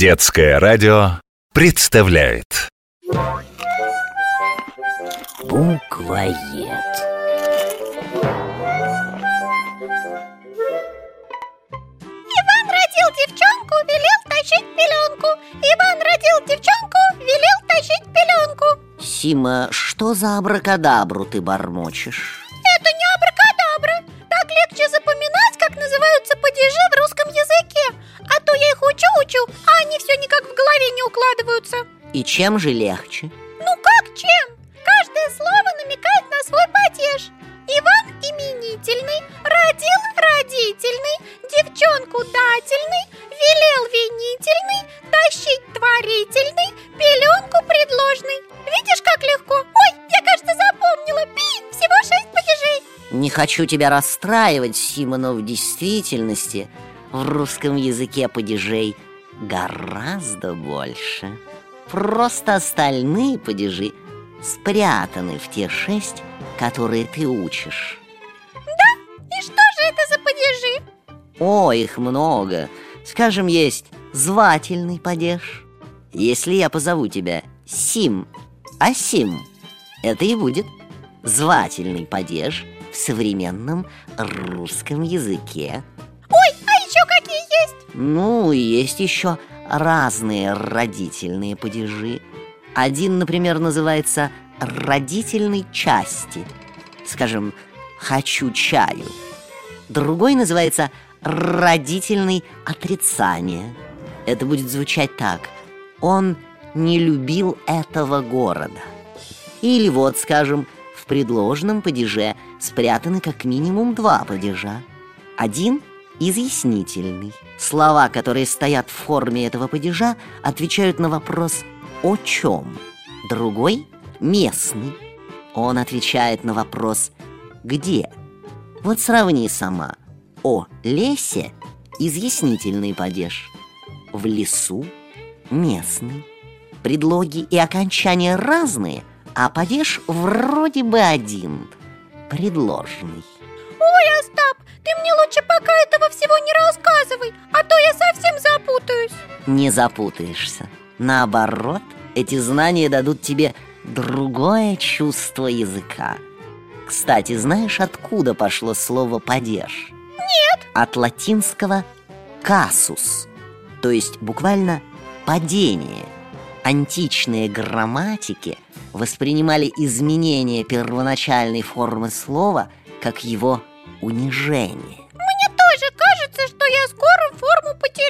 Детское радио представляет Буквоед. Иван родил девчонку, велел тащить пеленку. Иван родил девчонку, велел тащить пеленку. Сима, что за абракадабру ты бормочешь? Это не абракадабра. Так легче запоминать, как называются падежи в русском языке. И чем же легче? Ну как чем? Каждое слово намекает на свой падеж. Иван именительный, родил родительный, девчонку дательный, велел винительный, тащить творительный, пеленку предложный. Видишь, как легко? Ой, я, кажется, запомнила. Пи, всего шесть падежей. Не хочу тебя расстраивать, Сима, но в действительности в русском языке падежей гораздо больше. Просто остальные падежи спрятаны в те шесть, которые ты учишь. И что же это за падежи? О, их много. Скажем, есть звательный падеж. Если я позову тебя Сим, а Сим, это и будет звательный падеж в современном русском языке. Ой, а еще какие есть? Ну, есть еще разные родительные падежи. Один, например, называется родительной части. Скажем, хочу чаю. Другой называется родительный отрицание. Это будет звучать так. Он не любил этого города. Или вот, скажем, в предложном падеже спрятаны как минимум два падежа. Один изъяснительный. Слова, которые стоят в форме этого падежа, отвечают на вопрос «о чем?». Другой местный. Он отвечает на вопрос «где?». Вот сравни сама. О лесе изъяснительный падеж. В лесу местный. Предлоги и окончания разные, а падеж вроде бы один. Предложный. Ой, Остап, ты мне лучше пока этого всего не рассказывай, а то я совсем запутаюсь. Не запутаешься. Наоборот, эти знания дадут тебе другое чувство языка. Кстати, знаешь, откуда пошло слово «падеж»? Нет. От латинского «касус», то есть буквально «падение». Античные грамматики воспринимали изменение первоначальной формы слова как его унижение. Мне тоже кажется, что я скоро форму потеряю.